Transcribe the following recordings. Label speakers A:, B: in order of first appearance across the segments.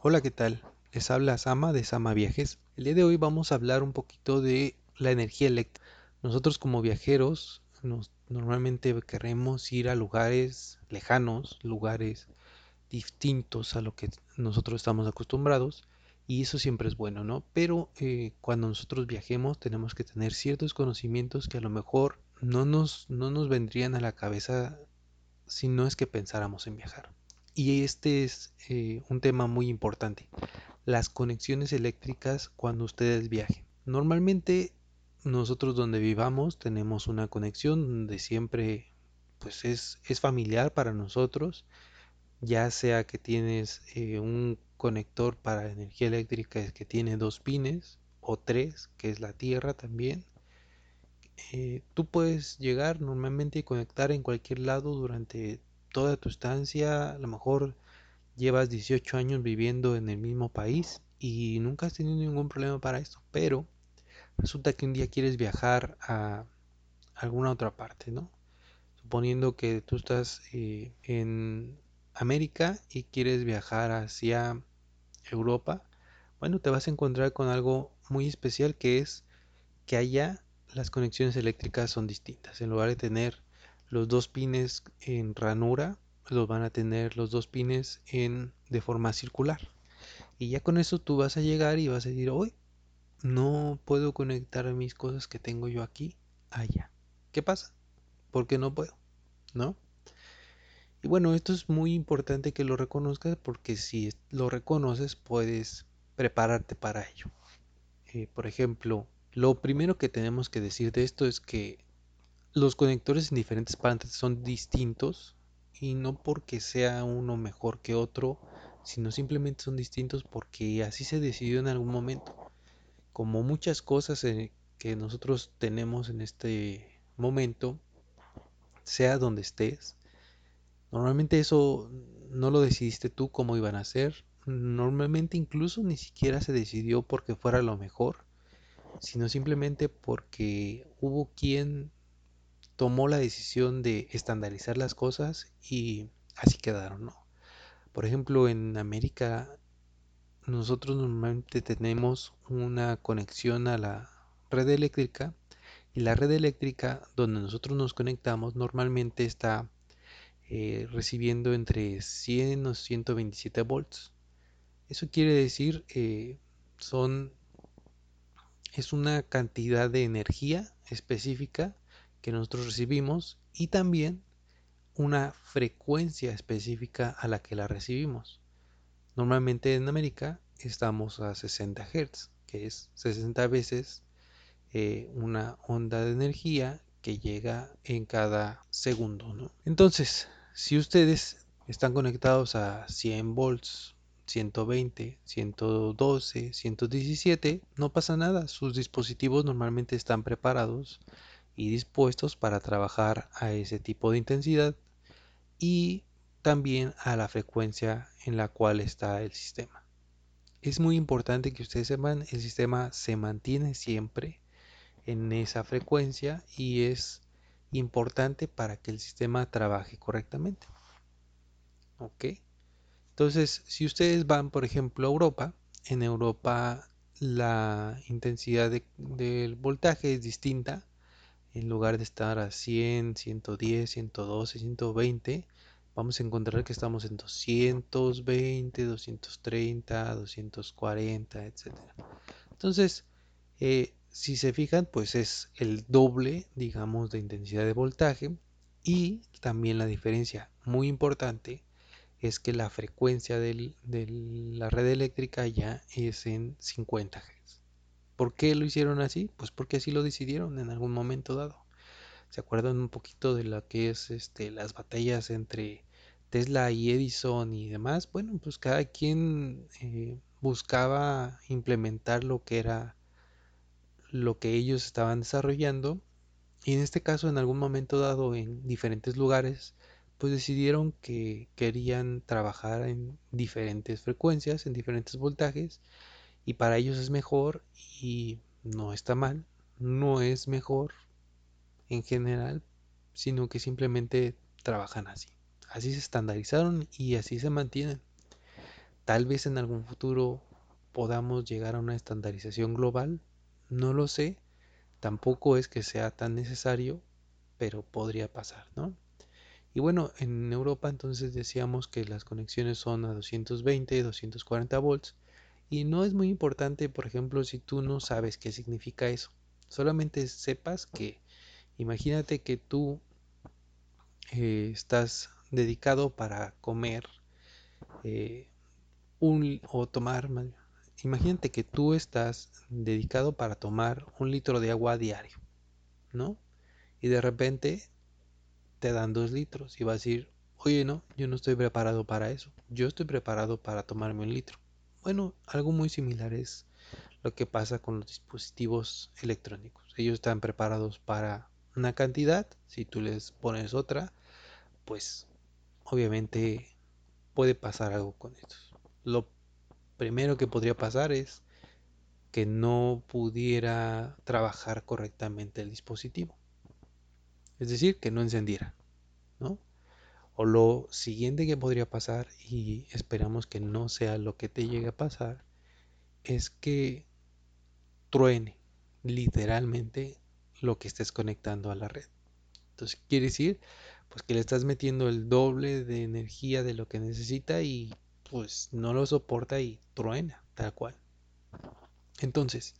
A: Hola, ¿qué tal? Les habla Sama de Sama Viajes. El día de hoy vamos a hablar un poquito de la energía eléctrica. Nosotros como viajeros normalmente queremos ir a lugares lejanos, lugares distintos a lo que nosotros estamos acostumbrados y eso siempre es bueno, ¿no? Pero eh, cuando nosotros viajemos tenemos que tener ciertos conocimientos que a lo mejor no nos, no nos vendrían a la cabeza si no es que pensáramos en viajar. Y este es eh, un tema muy importante, las conexiones eléctricas cuando ustedes viajen. Normalmente nosotros donde vivamos tenemos una conexión donde siempre pues es, es familiar para nosotros, ya sea que tienes eh, un conector para energía eléctrica que tiene dos pines o tres, que es la tierra también. Eh, tú puedes llegar normalmente y conectar en cualquier lado durante toda tu estancia, a lo mejor llevas 18 años viviendo en el mismo país y nunca has tenido ningún problema para esto, pero resulta que un día quieres viajar a alguna otra parte, ¿no? Suponiendo que tú estás eh, en América y quieres viajar hacia Europa, bueno, te vas a encontrar con algo muy especial que es que allá las conexiones eléctricas son distintas. En lugar de tener los dos pines en ranura los van a tener los dos pines en de forma circular y ya con eso tú vas a llegar y vas a decir hoy no puedo conectar mis cosas que tengo yo aquí allá ¿qué pasa? porque no puedo ¿no? y bueno esto es muy importante que lo reconozcas porque si lo reconoces puedes prepararte para ello eh, por ejemplo lo primero que tenemos que decir de esto es que los conectores en diferentes partes son distintos y no porque sea uno mejor que otro, sino simplemente son distintos porque así se decidió en algún momento. Como muchas cosas eh, que nosotros tenemos en este momento, sea donde estés, normalmente eso no lo decidiste tú cómo iban a ser, normalmente incluso ni siquiera se decidió porque fuera lo mejor, sino simplemente porque hubo quien tomó la decisión de estandarizar las cosas y así quedaron. Por ejemplo, en América nosotros normalmente tenemos una conexión a la red eléctrica y la red eléctrica donde nosotros nos conectamos normalmente está eh, recibiendo entre 100 o 127 volts. Eso quiere decir eh, son es una cantidad de energía específica que nosotros recibimos y también una frecuencia específica a la que la recibimos. Normalmente en América estamos a 60 Hz, que es 60 veces eh, una onda de energía que llega en cada segundo. Entonces, si ustedes están conectados a 100 volts, 120, 112, 117, no pasa nada. Sus dispositivos normalmente están preparados y dispuestos para trabajar a ese tipo de intensidad y también a la frecuencia en la cual está el sistema. Es muy importante que ustedes sepan, el sistema se mantiene siempre en esa frecuencia y es importante para que el sistema trabaje correctamente. ¿Ok? Entonces, si ustedes van, por ejemplo, a Europa, en Europa la intensidad del voltaje es distinta en lugar de estar a 100, 110, 112, 120, vamos a encontrar que estamos en 220, 230, 240, etc. Entonces, eh, si se fijan, pues es el doble, digamos, de intensidad de voltaje y también la diferencia muy importante es que la frecuencia de la red eléctrica ya es en 50 Hz. ¿Por qué lo hicieron así? Pues porque así lo decidieron en algún momento dado. ¿Se acuerdan un poquito de lo que es este, las batallas entre Tesla y Edison y demás? Bueno, pues cada quien eh, buscaba implementar lo que era lo que ellos estaban desarrollando y en este caso en algún momento dado en diferentes lugares pues decidieron que querían trabajar en diferentes frecuencias, en diferentes voltajes y para ellos es mejor y no está mal, no es mejor en general, sino que simplemente trabajan así. Así se estandarizaron y así se mantienen. Tal vez en algún futuro podamos llegar a una estandarización global, no lo sé, tampoco es que sea tan necesario, pero podría pasar, ¿no? Y bueno, en Europa entonces decíamos que las conexiones son a 220, 240 volts y no es muy importante, por ejemplo, si tú no sabes qué significa eso. Solamente sepas que, imagínate que tú eh, estás dedicado para comer eh, un, o tomar, imagínate que tú estás dedicado para tomar un litro de agua diario, ¿no? Y de repente te dan dos litros y vas a decir, oye, no, yo no estoy preparado para eso, yo estoy preparado para tomarme un litro. Bueno, algo muy similar es lo que pasa con los dispositivos electrónicos. Ellos están preparados para una cantidad, si tú les pones otra, pues obviamente puede pasar algo con estos. Lo primero que podría pasar es que no pudiera trabajar correctamente el dispositivo. Es decir, que no encendiera, ¿no? O lo siguiente que podría pasar, y esperamos que no sea lo que te llegue a pasar, es que truene literalmente lo que estés conectando a la red. Entonces quiere decir pues que le estás metiendo el doble de energía de lo que necesita y pues no lo soporta y truena tal cual. Entonces,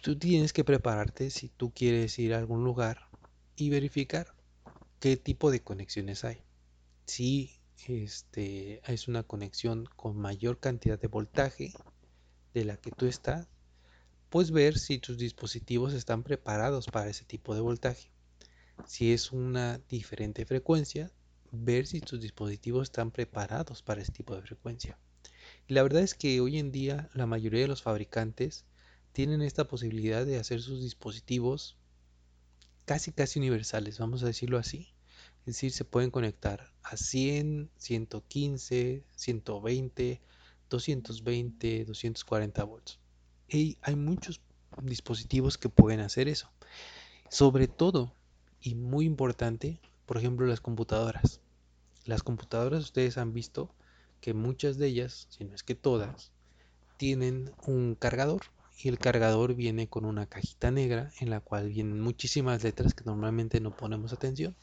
A: tú tienes que prepararte si tú quieres ir a algún lugar y verificar qué tipo de conexiones hay. Si este, es una conexión con mayor cantidad de voltaje de la que tú estás, puedes ver si tus dispositivos están preparados para ese tipo de voltaje. Si es una diferente frecuencia, ver si tus dispositivos están preparados para ese tipo de frecuencia. Y la verdad es que hoy en día la mayoría de los fabricantes tienen esta posibilidad de hacer sus dispositivos casi casi universales, vamos a decirlo así. Es decir, se pueden conectar a 100, 115, 120, 220, 240 volts. Y hay muchos dispositivos que pueden hacer eso. Sobre todo, y muy importante, por ejemplo, las computadoras. Las computadoras ustedes han visto que muchas de ellas, si no es que todas, tienen un cargador y el cargador viene con una cajita negra en la cual vienen muchísimas letras que normalmente no ponemos atención.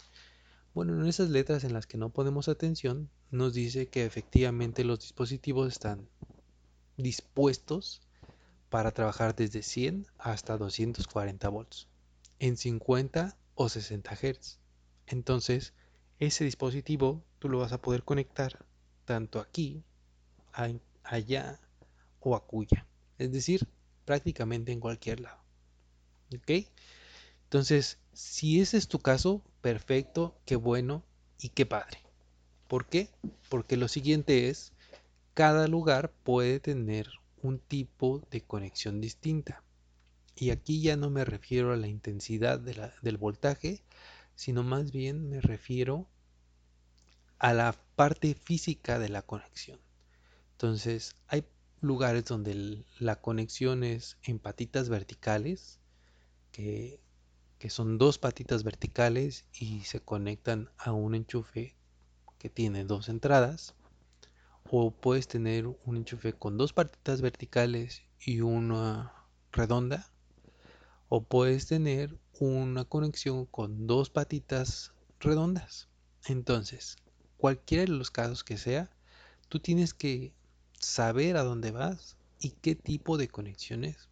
A: Bueno, en esas letras en las que no ponemos atención nos dice que efectivamente los dispositivos están dispuestos para trabajar desde 100 hasta 240 volts en 50 o 60 Hz. Entonces, ese dispositivo tú lo vas a poder conectar tanto aquí, allá o acuya. Es decir, prácticamente en cualquier lado. ¿Ok? Entonces, si ese es tu caso, perfecto, qué bueno y qué padre. ¿Por qué? Porque lo siguiente es, cada lugar puede tener un tipo de conexión distinta. Y aquí ya no me refiero a la intensidad del voltaje, sino más bien me refiero a la parte física de la conexión. Entonces, hay lugares donde la conexión es en patitas verticales, que, que son dos patitas verticales y se conectan a un enchufe que tiene dos entradas. O puedes tener un enchufe con dos patitas verticales y una redonda. O puedes tener una conexión con dos patitas redondas. Entonces, cualquiera de los casos que sea, tú tienes que saber a dónde vas y qué tipo de conexiones.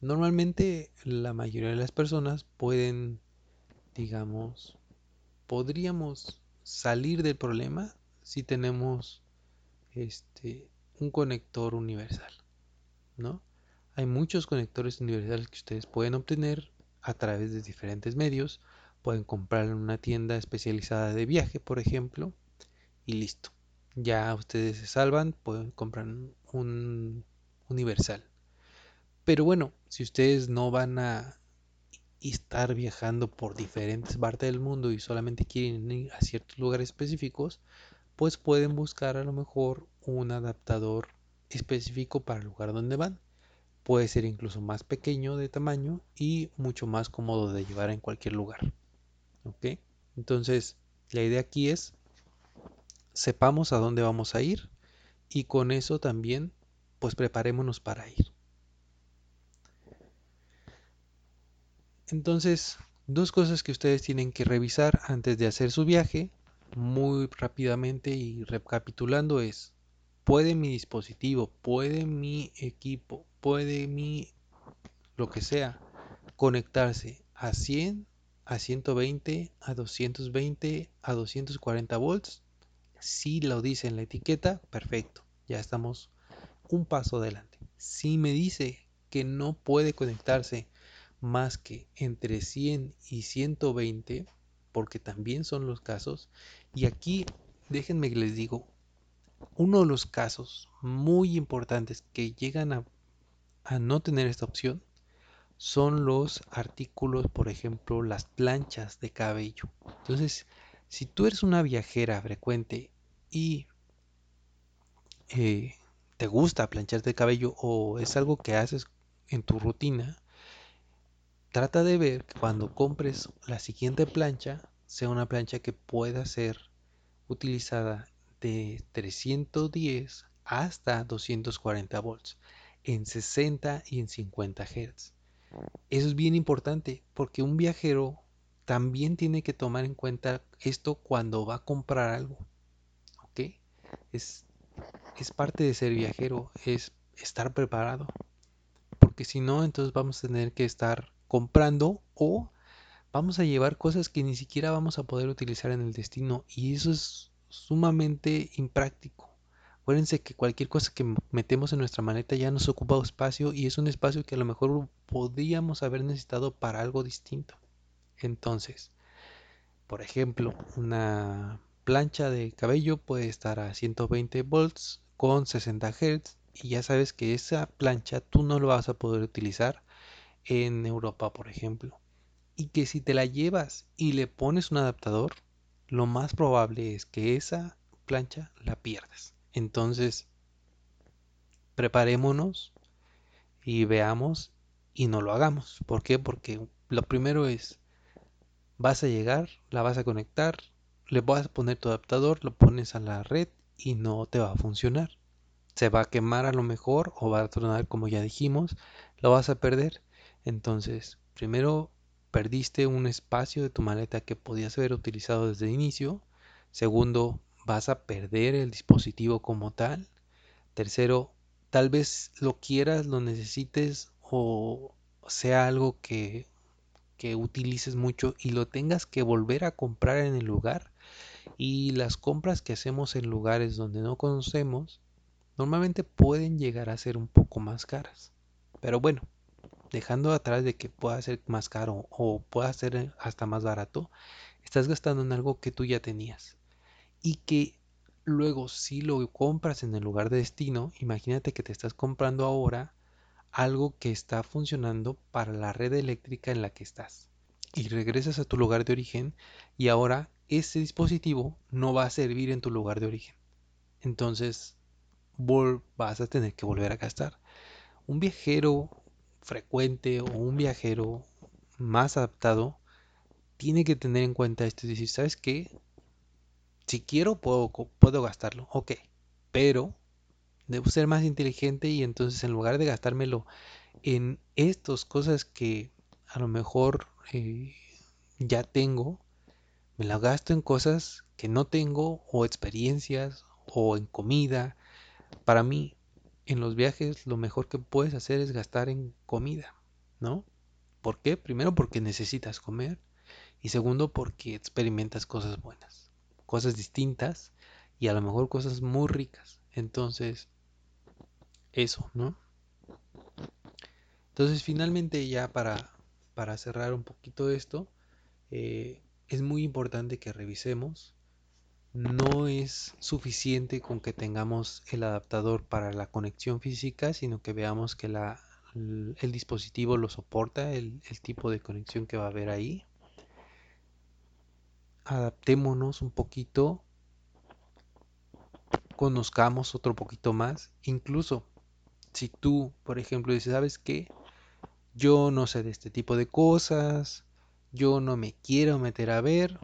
A: Normalmente la mayoría de las personas pueden, digamos, podríamos salir del problema si tenemos este un conector universal, ¿no? Hay muchos conectores universales que ustedes pueden obtener a través de diferentes medios. Pueden comprar en una tienda especializada de viaje, por ejemplo, y listo ya ustedes se salvan, pueden comprar un universal. Pero bueno, si ustedes no van a estar viajando por diferentes partes del mundo y solamente quieren ir a ciertos lugares específicos, pues pueden buscar a lo mejor un adaptador específico para el lugar donde van. Puede ser incluso más pequeño de tamaño y mucho más cómodo de llevar en cualquier lugar. ¿Ok? Entonces, la idea aquí es sepamos a dónde vamos a ir y con eso también pues preparémonos para ir. Entonces, dos cosas que ustedes tienen que revisar antes de hacer su viaje, muy rápidamente y recapitulando es, ¿puede mi dispositivo, puede mi equipo, puede mi lo que sea conectarse a 100, a 120, a 220, a 240 volts? Si lo dice en la etiqueta, perfecto, ya estamos un paso adelante. Si me dice que no puede conectarse más que entre 100 y 120, porque también son los casos. Y aquí déjenme que les digo, uno de los casos muy importantes que llegan a, a no tener esta opción son los artículos, por ejemplo, las planchas de cabello. Entonces, si tú eres una viajera frecuente y eh, te gusta plancharte el cabello o es algo que haces en tu rutina, Trata de ver que cuando compres la siguiente plancha sea una plancha que pueda ser utilizada de 310 hasta 240 volts en 60 y en 50 Hz. Eso es bien importante porque un viajero también tiene que tomar en cuenta esto cuando va a comprar algo. ¿Ok? Es, es parte de ser viajero, es estar preparado. Porque si no, entonces vamos a tener que estar comprando o vamos a llevar cosas que ni siquiera vamos a poder utilizar en el destino y eso es sumamente impráctico. Acuérdense que cualquier cosa que metemos en nuestra maleta ya nos ocupa espacio y es un espacio que a lo mejor podríamos haber necesitado para algo distinto. Entonces, por ejemplo, una plancha de cabello puede estar a 120 volts con 60 Hz y ya sabes que esa plancha tú no lo vas a poder utilizar en Europa, por ejemplo. Y que si te la llevas y le pones un adaptador, lo más probable es que esa plancha la pierdas. Entonces, preparémonos y veamos y no lo hagamos. ¿Por qué? Porque lo primero es, vas a llegar, la vas a conectar, le vas a poner tu adaptador, lo pones a la red y no te va a funcionar. Se va a quemar a lo mejor o va a tronar como ya dijimos, lo vas a perder. Entonces, primero perdiste un espacio de tu maleta que podías haber utilizado desde el inicio. Segundo, vas a perder el dispositivo como tal. Tercero, tal vez lo quieras, lo necesites o sea algo que, que utilices mucho y lo tengas que volver a comprar en el lugar. Y las compras que hacemos en lugares donde no conocemos normalmente pueden llegar a ser un poco más caras. Pero bueno, dejando atrás de que pueda ser más caro o pueda ser hasta más barato, estás gastando en algo que tú ya tenías. Y que luego si lo compras en el lugar de destino, imagínate que te estás comprando ahora algo que está funcionando para la red eléctrica en la que estás. Y regresas a tu lugar de origen y ahora ese dispositivo no va a servir en tu lugar de origen. Entonces vas a tener que volver a gastar. Un viajero frecuente o un viajero más adaptado tiene que tener en cuenta esto y decir, ¿sabes qué? Si quiero puedo, puedo gastarlo, ok, pero debo ser más inteligente y entonces en lugar de gastármelo en estas cosas que a lo mejor eh, ya tengo, me la gasto en cosas que no tengo o experiencias o en comida. Para mí en los viajes lo mejor que puedes hacer es gastar en comida, ¿no? ¿Por qué? Primero porque necesitas comer y segundo porque experimentas cosas buenas, cosas distintas y a lo mejor cosas muy ricas. Entonces, eso, ¿no? Entonces, finalmente ya para, para cerrar un poquito esto, eh, es muy importante que revisemos no es suficiente con que tengamos el adaptador para la conexión física, sino que veamos que el dispositivo lo soporta, el, el tipo de conexión que va a haber ahí. Adaptémonos un poquito, conozcamos otro poquito más, incluso si tú, por ejemplo, dices, ¿sabes qué? Yo no sé de este tipo de cosas, yo no me quiero meter a ver,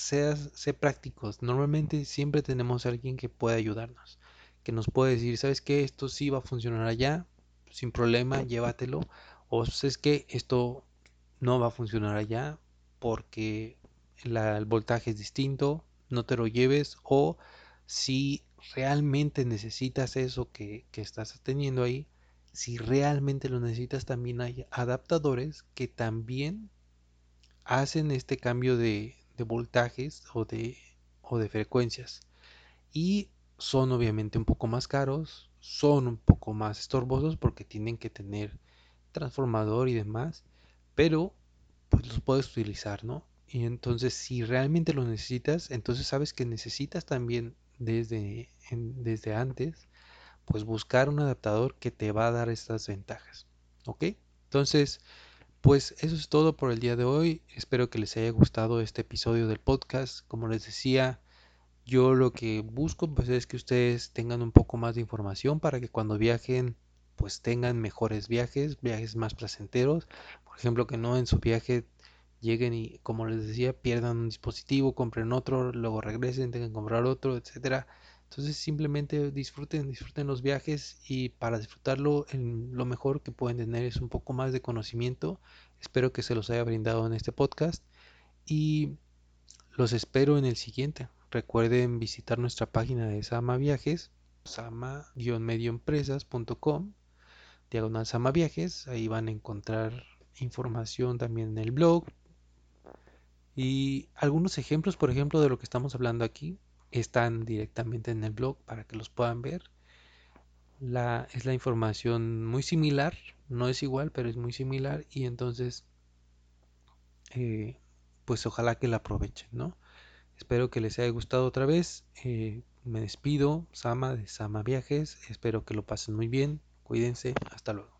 A: seas, sé prácticos. Normalmente siempre tenemos a alguien que puede ayudarnos, que nos puede decir, ¿sabes qué? Esto sí va a funcionar allá, sin problema, llévatelo. O sabes que esto no va a funcionar allá porque el voltaje es distinto, no te lo lleves. O si realmente necesitas eso que, que estás teniendo ahí, si realmente lo necesitas, también hay adaptadores que también hacen este cambio de, voltajes o de, o de frecuencias. Y son obviamente un poco más caros, son un poco más estorbosos porque tienen que tener transformador y demás, pero pues los puedes utilizar, ¿no? Y entonces si realmente lo necesitas, entonces sabes que necesitas también desde, desde antes, pues buscar un adaptador que te va a dar estas ventajas, ¿ok? Entonces, pues eso es todo por el día de hoy. Espero que les haya gustado este episodio del podcast. Como les decía, yo lo que busco pues es que ustedes tengan un poco más de información para que cuando viajen pues tengan mejores viajes, viajes más placenteros. Por ejemplo, que no en su viaje lleguen y como les decía pierdan un dispositivo, compren otro, luego regresen, tengan que comprar otro, etcétera. Entonces simplemente disfruten, disfruten los viajes y para disfrutarlo lo mejor que pueden tener es un poco más de conocimiento. Espero que se los haya brindado en este podcast y los espero en el siguiente. Recuerden visitar nuestra página de Sama Viajes, sama-medioempresas.com, diagonal Sama Viajes. Ahí van a encontrar información también en el blog y algunos ejemplos, por ejemplo, de lo que estamos hablando aquí están directamente en el blog para que los puedan ver. La, es la información muy similar, no es igual, pero es muy similar y entonces eh, pues ojalá que la aprovechen, ¿no? Espero que les haya gustado otra vez. Eh, me despido, Sama de Sama Viajes. Espero que lo pasen muy bien. Cuídense. Hasta luego.